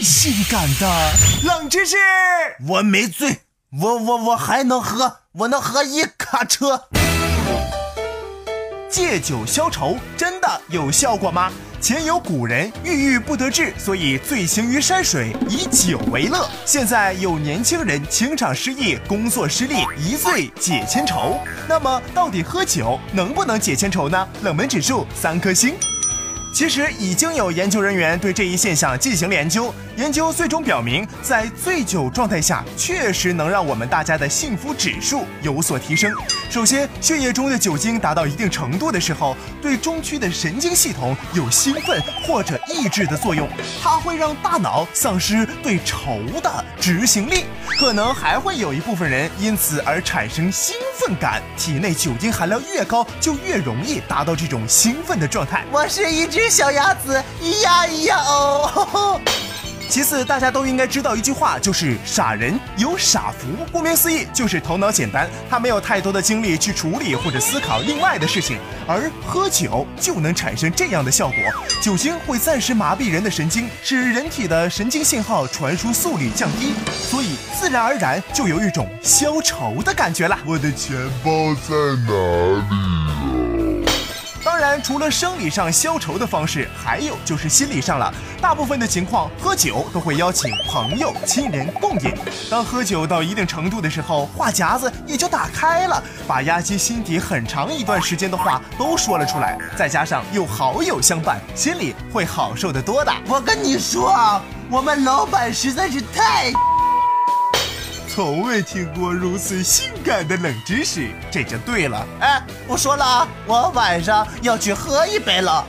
性感的冷知识，我没醉，我我我还能喝，我能喝一卡车。借酒消愁真的有效果吗？前有古人郁郁不得志，所以醉行于山水，以酒为乐。现在有年轻人情场失意，工作失利，一醉解千愁。那么，到底喝酒能不能解千愁呢？冷门指数三颗星。其实已经有研究人员对这一现象进行了研究，研究最终表明，在醉酒状态下，确实能让我们大家的幸福指数有所提升。首先，血液中的酒精达到一定程度的时候，对中区的神经系统有兴奋或者抑制的作用，它会让大脑丧失对愁的执行力，可能还会有一部分人因此而产生兴奋感。体内酒精含量越高，就越容易达到这种兴奋的状态。我是一只小鸭子，咿呀咿呀哦。其次，大家都应该知道一句话，就是傻人有傻福。顾名思义，就是头脑简单，他没有太多的精力去处理或者思考另外的事情，而喝酒就能产生这样的效果。酒精会暂时麻痹人的神经，使人体的神经信号传输速率降低，所以自然而然就有一种消愁的感觉了。我的钱包在哪里？除了生理上消愁的方式，还有就是心理上了。大部分的情况，喝酒都会邀请朋友、亲人共饮。当喝酒到一定程度的时候，话匣子也就打开了，把压积心底很长一段时间的话都说了出来。再加上有好友相伴，心里会好受得多的。我跟你说啊，我们老板实在是太…… 从未听过如此性感的冷知识，这就对了。哎，不说了啊，我晚上要去喝一杯了。